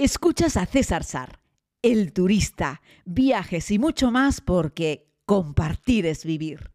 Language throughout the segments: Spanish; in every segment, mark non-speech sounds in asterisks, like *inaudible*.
Escuchas a César Sar, el turista, viajes y mucho más porque compartir es vivir.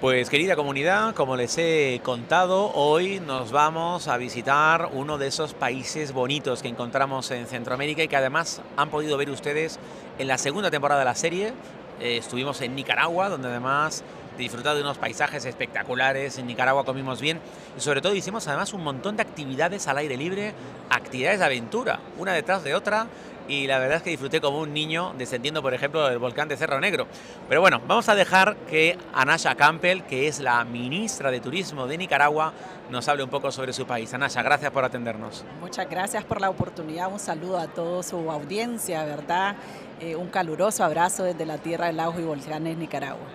Pues querida comunidad, como les he contado, hoy nos vamos a visitar uno de esos países bonitos que encontramos en Centroamérica y que además han podido ver ustedes en la segunda temporada de la serie. Eh, estuvimos en Nicaragua, donde además disfrutado de unos paisajes espectaculares. En Nicaragua comimos bien y sobre todo hicimos además un montón de actividades al aire libre, actividades de aventura, una detrás de otra y la verdad es que disfruté como un niño descendiendo, por ejemplo, del volcán de Cerro Negro. Pero bueno, vamos a dejar que Anasha Campbell, que es la ministra de Turismo de Nicaragua, nos hable un poco sobre su país. Anasha, gracias por atendernos. Muchas gracias por la oportunidad. Un saludo a toda su audiencia, ¿verdad? Eh, un caluroso abrazo desde la tierra de lagos y volcanes Nicaragua.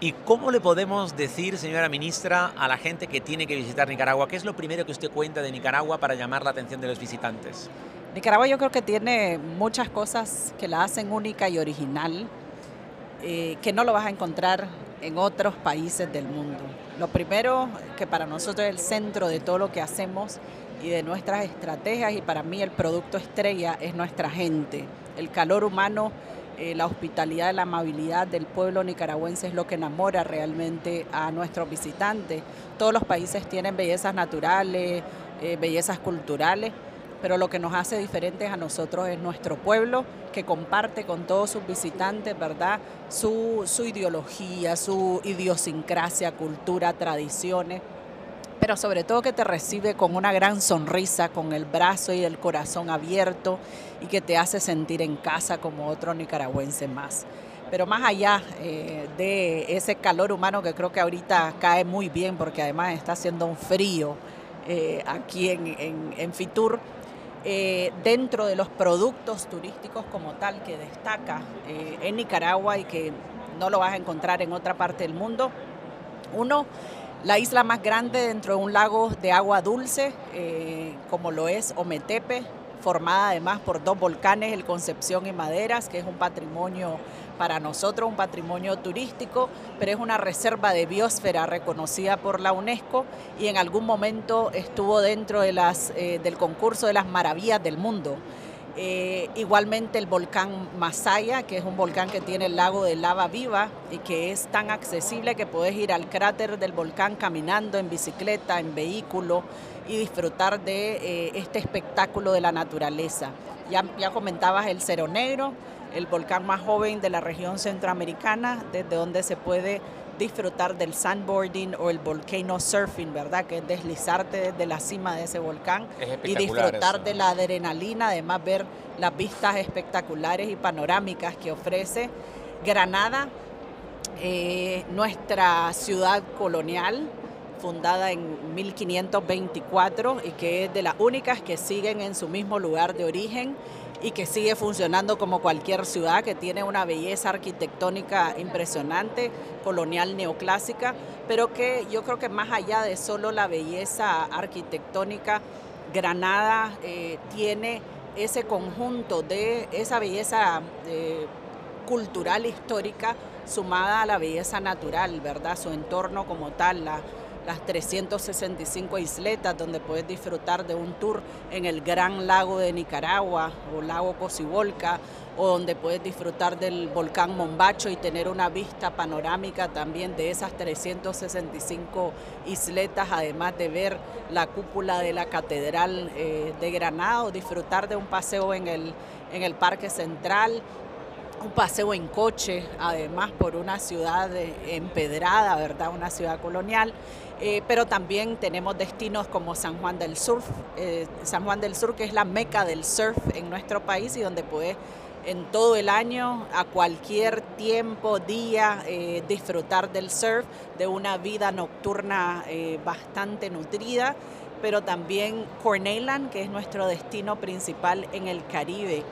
¿Y cómo le podemos decir, señora ministra, a la gente que tiene que visitar Nicaragua? ¿Qué es lo primero que usted cuenta de Nicaragua para llamar la atención de los visitantes? Nicaragua yo creo que tiene muchas cosas que la hacen única y original, eh, que no lo vas a encontrar en otros países del mundo. Lo primero, que para nosotros es el centro de todo lo que hacemos y de nuestras estrategias, y para mí el producto estrella es nuestra gente. El calor humano, eh, la hospitalidad, la amabilidad del pueblo nicaragüense es lo que enamora realmente a nuestros visitantes. Todos los países tienen bellezas naturales, eh, bellezas culturales pero lo que nos hace diferentes a nosotros es nuestro pueblo, que comparte con todos sus visitantes, ¿verdad? Su, ideología, su idiosincrasia, cultura, tradiciones, pero sobre todo que te recibe con una gran sonrisa, con el brazo y el corazón abierto y que te hace sentir en casa como otro nicaragüense más. Pero más allá eh, de ese calor humano que creo que ahorita cae muy bien porque además está haciendo un frío eh, aquí en, Fitur, eh, dentro de los productos turísticos como tal que destaca en Nicaragua y que no lo vas a encontrar en otra parte del mundo. Uno, la isla más grande dentro de un lago de agua dulce, eh, como lo es Ometepe, formada además por dos volcanes, el Concepción y Maderas, que es un patrimonio para nosotros, un patrimonio turístico, pero es una reserva de biosfera reconocida por la UNESCO y en algún momento estuvo dentro eh, del concurso de las maravillas del mundo. Eh, igualmente el volcán Masaya, que es un volcán que tiene el lago de lava viva y que es tan accesible que puedes ir al cráter del volcán caminando, en bicicleta, en vehículo y disfrutar de eh, este espectáculo de la naturaleza. Ya, ya comentabas el Cerro Negro, el volcán más joven de la región centroamericana, desde donde se puede disfrutar del sandboarding o el volcano surfing, ¿verdad? Que es deslizarte desde la cima de ese volcán y disfrutar de la adrenalina, además ver las vistas espectaculares y panorámicas que ofrece Granada, eh, nuestra ciudad colonial, fundada en 1524 y que es de las únicas que siguen en su mismo lugar de origen y que sigue funcionando como cualquier ciudad, que tiene una belleza arquitectónica impresionante, colonial neoclásica, pero que yo creo que más allá de solo la belleza arquitectónica, Granada eh, tiene ese conjunto de esa belleza eh, cultural histórica sumada a la belleza natural, ¿verdad? Su entorno como tal, la, las 365 isletas donde puedes disfrutar de un tour en el Gran Lago de Nicaragua o Lago Cocibolca o donde puedes disfrutar del volcán Mombacho y tener una vista panorámica también de esas 365 isletas, además de ver la cúpula de la Catedral eh, de Granada o disfrutar de un paseo en el, en el Parque Central un paseo en coche, además por una ciudad empedrada, ¿verdad? Una ciudad colonial. Eh, pero también tenemos destinos como San Juan del Sur, eh, San Juan del Sur que es la meca del surf en nuestro país y donde puedes en todo el año, a cualquier tiempo, día, eh, disfrutar del surf, de una vida nocturna bastante nutrida, pero también Corneyland, que es nuestro destino principal en el Caribe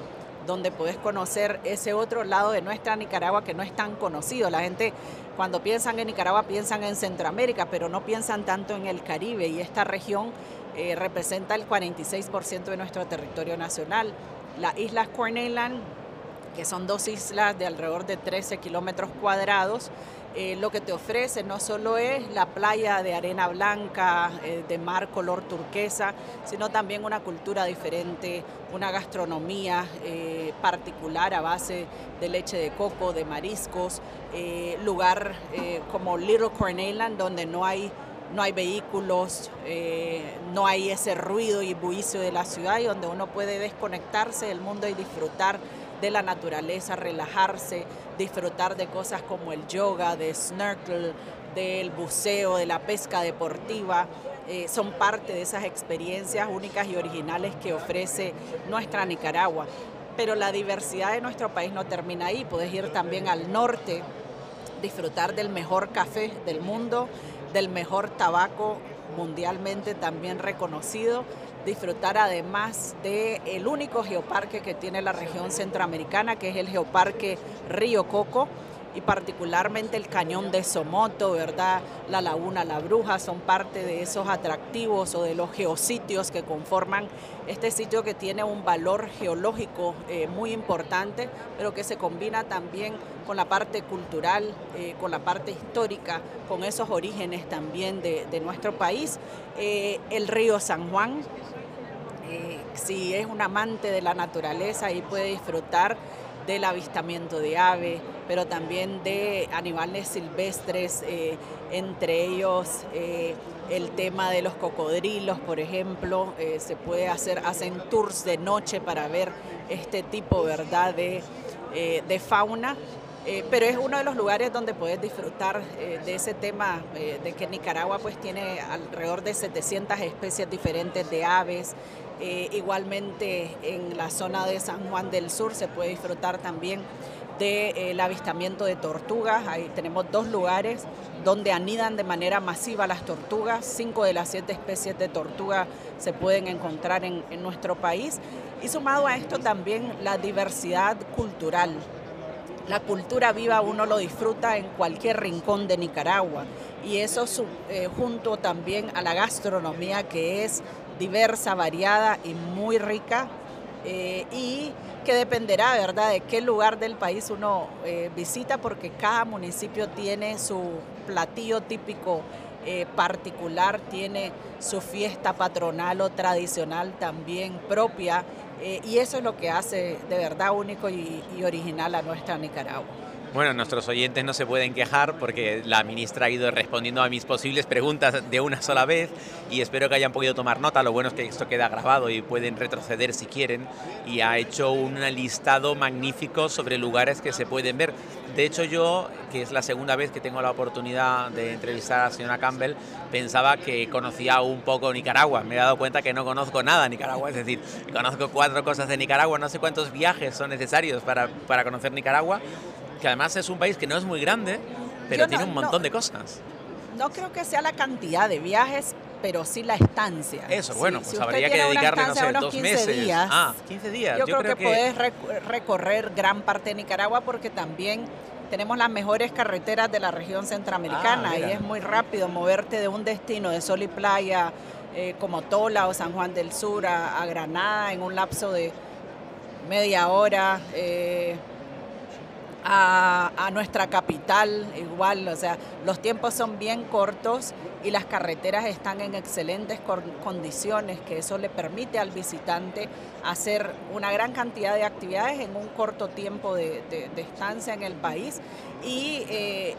donde puedes conocer ese otro lado de nuestra Nicaragua que no es tan conocido. La gente cuando piensan en Nicaragua piensan en Centroamérica, pero no piensan tanto en el Caribe y esta región eh, representa el 46% de nuestro territorio nacional. Las Islas Corneyland, que son dos islas de alrededor de 13 kilómetros cuadrados, eh, lo que te ofrece no solo es la playa de arena blanca, eh, de mar color turquesa, sino también una cultura diferente, una gastronomía eh, particular a base de leche de coco, de mariscos, lugar como Little Corn Island donde no hay no hay vehículos, no hay ese ruido y bullicio de la ciudad y donde uno puede desconectarse del mundo y disfrutar de la naturaleza, relajarse, disfrutar de cosas como el yoga, de snorkel, del buceo, de la pesca deportiva. Eh, son parte de esas experiencias únicas y originales que ofrece nuestra Nicaragua. Pero la diversidad de nuestro país no termina ahí. Puedes ir también al norte, disfrutar del mejor café del mundo, del mejor tabaco mundialmente también reconocido disfrutar además del el único geoparque que tiene la región centroamericana, que es el geoparque Río Coco y particularmente el cañón de Somoto, ¿verdad? La laguna La Bruja son parte de esos atractivos o de los geositios que conforman este sitio que tiene un valor geológico eh, muy importante, pero que se combina también con la parte cultural, eh, con la parte histórica, con esos orígenes también de, nuestro país. Eh, el río San Juan, si es un amante de la naturaleza, ahí puede disfrutar del avistamiento de aves, pero también de animales silvestres, eh, entre ellos eh, el tema de los cocodrilos, por ejemplo, eh, se puede hacer, hacen tours de noche para ver este tipo ¿verdad? De, de fauna. Pero es uno de los lugares donde puedes disfrutar de ese tema de que Nicaragua pues tiene alrededor de 700 especies diferentes de aves, eh, igualmente en la zona de San Juan del Sur se puede disfrutar también del eh, avistamiento de tortugas. Ahí tenemos dos lugares donde anidan de manera masiva las tortugas. Cinco de las siete especies de tortuga se pueden encontrar en, en nuestro país. Y sumado a esto también la diversidad cultural. La cultura viva uno lo disfruta en cualquier rincón de Nicaragua y eso eh, junto también a la gastronomía que es diversa, variada y muy rica eh, y que dependerá, ¿verdad?, de qué lugar del país uno eh, visita porque cada municipio tiene su platillo típico particular, tiene su fiesta patronal o tradicional también propia y eso es lo que hace de verdad único y original a nuestra Nicaragua. Bueno, nuestros oyentes no se pueden quejar porque la ministra ha ido respondiendo a mis posibles preguntas de una sola vez y espero que hayan podido tomar nota. Lo bueno es que esto queda grabado y pueden retroceder si quieren y ha hecho un listado magnífico sobre lugares que se pueden ver. De hecho yo, que es la segunda vez que tengo la oportunidad de entrevistar a la señora Campbell, pensaba que conocía un poco Nicaragua. Me he dado cuenta que no conozco nada de Nicaragua, es decir, conozco cuatro cosas de Nicaragua, no sé cuántos viajes son necesarios para, para conocer Nicaragua que además es un país que no es muy grande, pero tiene un montón de cosas. No creo que sea la cantidad de viajes, pero sí la estancia. Eso, bueno, pues habría que dedicarle, no sé, dos meses. Días, ah, 15 días. Yo, creo, que, puedes recorrer gran parte de Nicaragua porque también tenemos las mejores carreteras de la región centroamericana ah, y es muy rápido moverte de un destino de sol y playa eh, como Tola o San Juan del Sur a, Granada en un lapso de media hora. Eh, a, nuestra capital igual, o sea, los tiempos son bien cortos y las carreteras están en excelentes condiciones, que eso le permite al visitante hacer una gran cantidad de actividades en un corto tiempo de, estancia en el país y eh,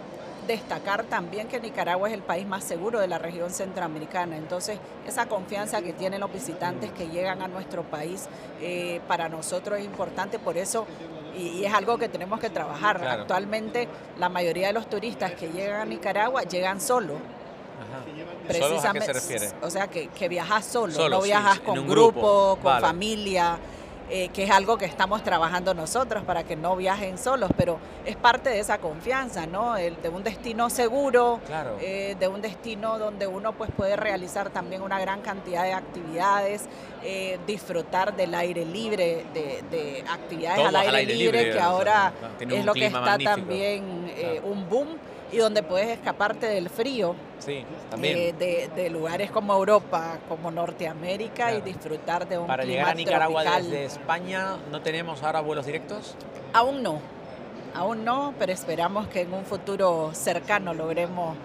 destacar también que Nicaragua es el país más seguro de la región centroamericana. Entonces, esa confianza que tienen los visitantes que llegan a nuestro país eh, para nosotros es importante, por eso y, es algo que tenemos que trabajar. Actualmente la mayoría de los turistas que llegan a Nicaragua llegan solo. Precisamente, ¿A qué se refiere? O sea, que, que viajas solo, no viajas con grupo, con familia. Eh, que es algo que estamos trabajando nosotros para que no viajen solos, pero es parte de esa confianza, ¿no? El, de un destino seguro, eh, de un destino donde uno pues puede realizar también una gran cantidad de actividades, eh, disfrutar del aire libre, de, actividades al aire, libre, que ahora es lo que está también un boom y donde puedes escaparte del frío. Eh, de, lugares como Europa, como Norteamérica y disfrutar de un Para llegar a Nicaragua desde España, ¿no tenemos ahora vuelos directos? Aún no. aún no, pero esperamos que en un futuro cercano logremos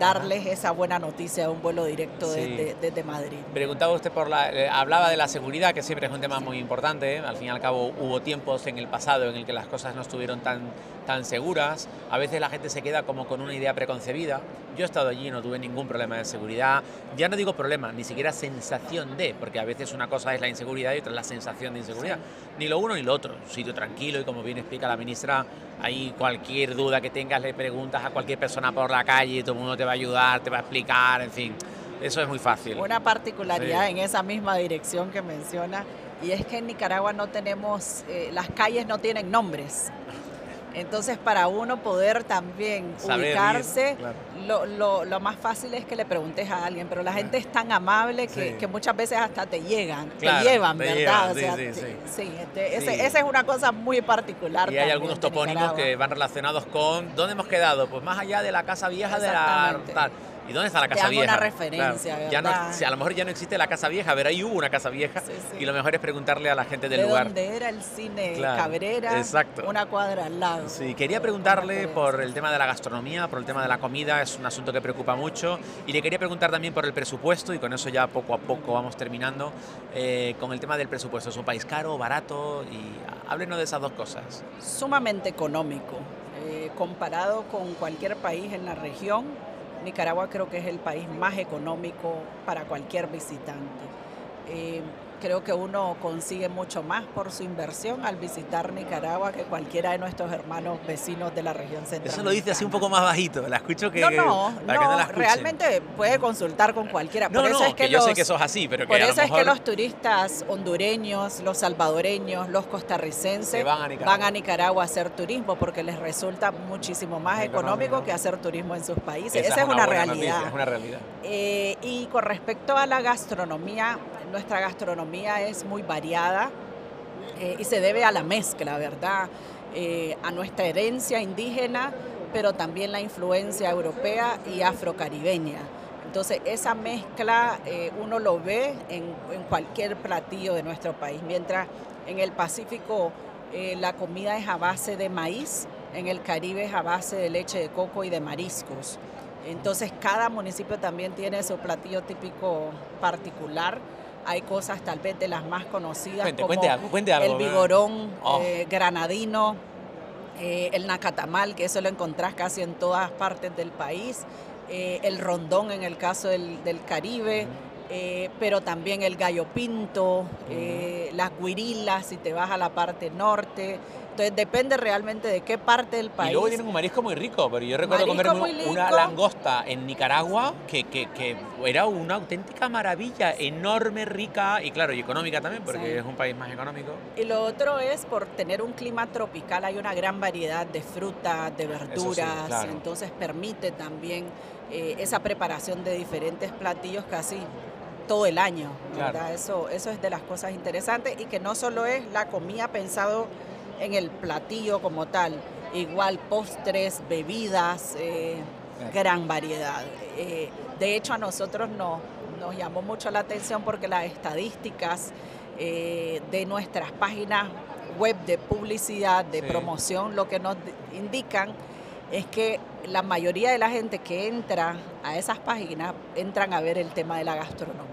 darles esa buena noticia de un vuelo directo desde, Madrid. Preguntaba usted por la, eh, hablaba de la seguridad, que siempre es un tema muy importante. Al fin y al cabo hubo tiempos en el pasado en el que las cosas no estuvieron tan, tan seguras. A veces la gente se queda como con una idea preconcebida. Yo he estado allí no tuve ningún problema de seguridad. Ya no digo problema, ni siquiera sensación de, porque a veces una cosa es la inseguridad y otra es la sensación de inseguridad. Ni lo uno ni lo otro. Un sitio tranquilo y como bien explica la ministra, ahí cualquier duda que tengas le preguntas a cualquier persona por la calle todo el mundo te va a ayudar, te va a explicar, en fin. Eso es muy fácil. Una particularidad en esa misma dirección que menciona, y es que en Nicaragua no tenemos, eh, las calles no tienen nombres. Entonces, para uno poder también ubicarse, lo, más fácil es que le preguntes a alguien, pero la gente es tan amable que, muchas veces hasta te llegan, te llevan, ¿verdad? sí, esa es una cosa muy particular. Y hay algunos topónimos que van relacionados con ¿dónde hemos quedado? Pues más allá de la casa vieja de la... Tal. ¿Y dónde está la casa vieja? una referencia, ya no, A lo mejor ya no existe la casa vieja, a ver, ahí hubo una casa vieja y lo mejor es preguntarle a la gente del lugar. ¿Dónde era el cine Cabrera? Exacto. Una cuadra al lado. Sí, quería preguntarle por el tema de la gastronomía, por el tema de la comida, es un asunto que preocupa mucho. Y le quería preguntar también por el presupuesto, y con eso ya poco a poco vamos terminando, eh, con el tema del presupuesto. ¿Es un país caro, barato? Y háblenos de esas dos cosas. Sumamente económico. Eh, comparado con cualquier país en la región, Nicaragua creo que es el país más económico para cualquier visitante. Eh, creo que uno consigue mucho más por su inversión al visitar Nicaragua que cualquiera de nuestros hermanos vecinos de la región central. Eso lo dice así un poco más bajito, la escucho que... No, no, no, realmente puede consultar con cualquiera. No, por eso es que, yo sé que sos así, pero que Por eso es que los turistas hondureños, los salvadoreños, los costarricenses van a, Nicaragua. a hacer turismo porque les resulta muchísimo más económico, que hacer turismo en sus países. Esa, es, una, realidad. es una realidad. Eh, y con respecto a la gastronomía, nuestra gastronomía es muy variada eh, y se debe a la mezcla, ¿verdad? Eh, a nuestra herencia indígena, pero también la influencia europea y afrocaribeña. Entonces, esa mezcla eh, uno lo ve en, en, cualquier platillo de nuestro país, mientras en el Pacífico la comida es a base de maíz, en el Caribe es a base de leche de coco y de mariscos. Entonces, cada municipio también tiene su platillo típico particular hay cosas tal vez de las más conocidas como el vigorón oh. eh, granadino, eh, el nacatamal, que eso lo encontrás casi en todas partes del país, eh, el rondón en el caso del, Caribe. Pero también el gallo pinto, las guirilas si te vas a la parte norte, entonces depende realmente de qué parte del país. Y luego tienen un marisco muy rico, pero yo recuerdo comer una langosta en Nicaragua que, que, era una auténtica maravilla, enorme, rica y claro, y económica también, porque es un país más económico. Y lo otro es por tener un clima tropical, hay una gran variedad de frutas, de verduras, entonces permite también eh, esa preparación de diferentes platillos casi todo el año. Eso, eso es de las cosas interesantes y que no solo es la comida pensado en el platillo como tal. Igual postres, bebidas, eh, gran variedad. Eh, de hecho, a nosotros nos, nos llamó mucho la atención porque las estadísticas eh, de nuestras páginas web de publicidad, de promoción, lo que nos indican es que la mayoría de la gente que entra a esas páginas entran a ver el tema de la gastronomía.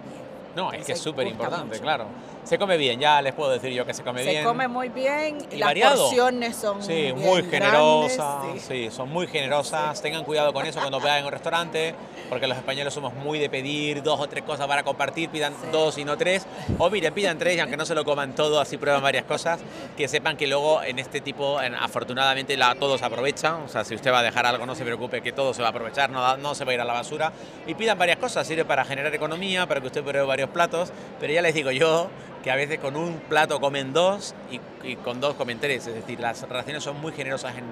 No, es que es súper importante, claro. Se come bien, ya les puedo decir yo que se come bien. Se come muy bien, y las porciones son sí, muy generosas, sí. son muy generosas. Tengan cuidado con eso cuando vayan en un restaurante, porque los españoles somos muy de pedir dos o tres cosas para compartir, pidan dos y no tres, o miren, pidan tres y aunque no se lo coman todo, así prueban varias cosas, que sepan que luego en este tipo, afortunadamente la, todos aprovechan, o sea, si usted va a dejar algo no se preocupe que todo se va a aprovechar, no, no se va a ir a la basura, y pidan varias cosas, sirve para generar economía, para que usted pruebe varios platos, pero ya les digo yo, que a veces con un plato comen dos y, con dos comen tres. Es decir, las raciones son muy generosas en,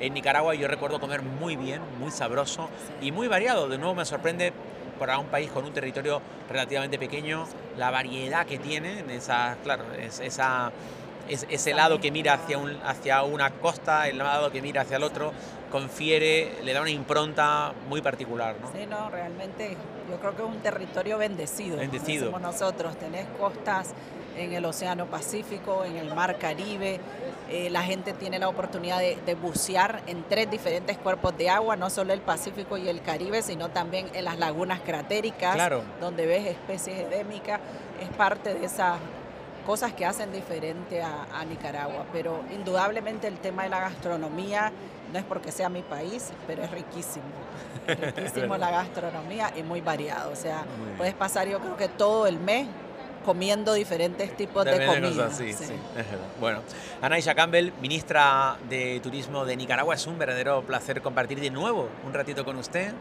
en Nicaragua. Yo recuerdo comer muy bien, muy sabroso y muy variado. De nuevo me sorprende para un país con un territorio relativamente pequeño, la variedad que tiene, esa, claro, es, esa, ese lado que mira hacia, un, hacia una costa, el lado que mira hacia el otro, confiere, le da una impronta muy particular. ¿no? Sí, no, realmente yo creo que es un territorio bendecido. Bendecido. Como nosotros, tenés costas en el Océano Pacífico, en el Mar Caribe. Eh, la gente tiene la oportunidad de, de, bucear en tres diferentes cuerpos de agua, no solo el Pacífico y el Caribe, sino también en las lagunas cratéricas, claro. donde ves especies endémicas. Es parte de esas cosas que hacen diferente a, a, Nicaragua. Pero indudablemente el tema de la gastronomía no es porque sea mi país, pero es riquísimo. Es *laughs* riquísimo la gastronomía y muy variado. O sea, puedes pasar yo creo que todo el mes comiendo diferentes tipos de, de comida. Así, sí. Sí. Bueno, Anaisha Campbell, ministra de Turismo de Nicaragua, es un verdadero placer compartir de nuevo un ratito con usted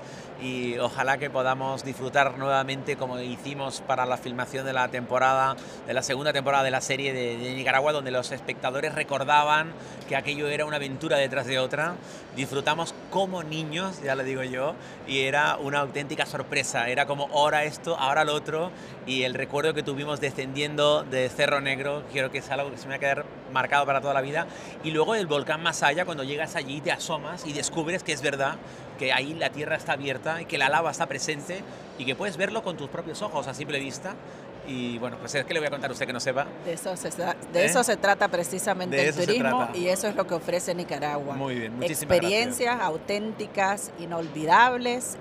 y ojalá que podamos disfrutar nuevamente como hicimos para la filmación de la temporada, de la segunda temporada de la serie de, de Nicaragua, donde los espectadores recordaban que aquello era una aventura detrás de otra. Disfrutamos como niños, ya lo digo yo, y era una auténtica sorpresa. Era como ahora esto, ahora lo otro, y el recuerdo que tuvimos descendiendo de Cerro Negro, creo que es algo que se me va a quedar marcado para toda la vida. Y luego el volcán Masaya, cuando llegas allí, te asomas y descubres que es verdad, que ahí la tierra está abierta y que la lava está presente y que puedes verlo con tus propios ojos a simple vista. Y bueno, pues es que le voy a contar a usted que no sepa. De eso se, de ¿Eh? eso se trata precisamente de el turismo y eso es lo que ofrece Nicaragua. Muy bien, muchísimas Experiencias gracias. auténticas, inolvidables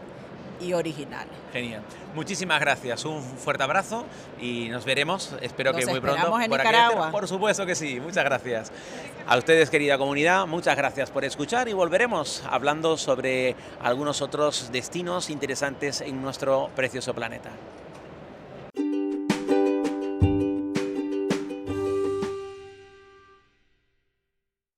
y originales. Genial. Muchísimas gracias, un fuerte abrazo y nos veremos, espero nos que muy pronto. En por Nicaragua. Aquí. Por supuesto que sí, muchas gracias. A ustedes, querida comunidad, muchas gracias por escuchar y volveremos hablando sobre algunos otros destinos interesantes en nuestro precioso planeta.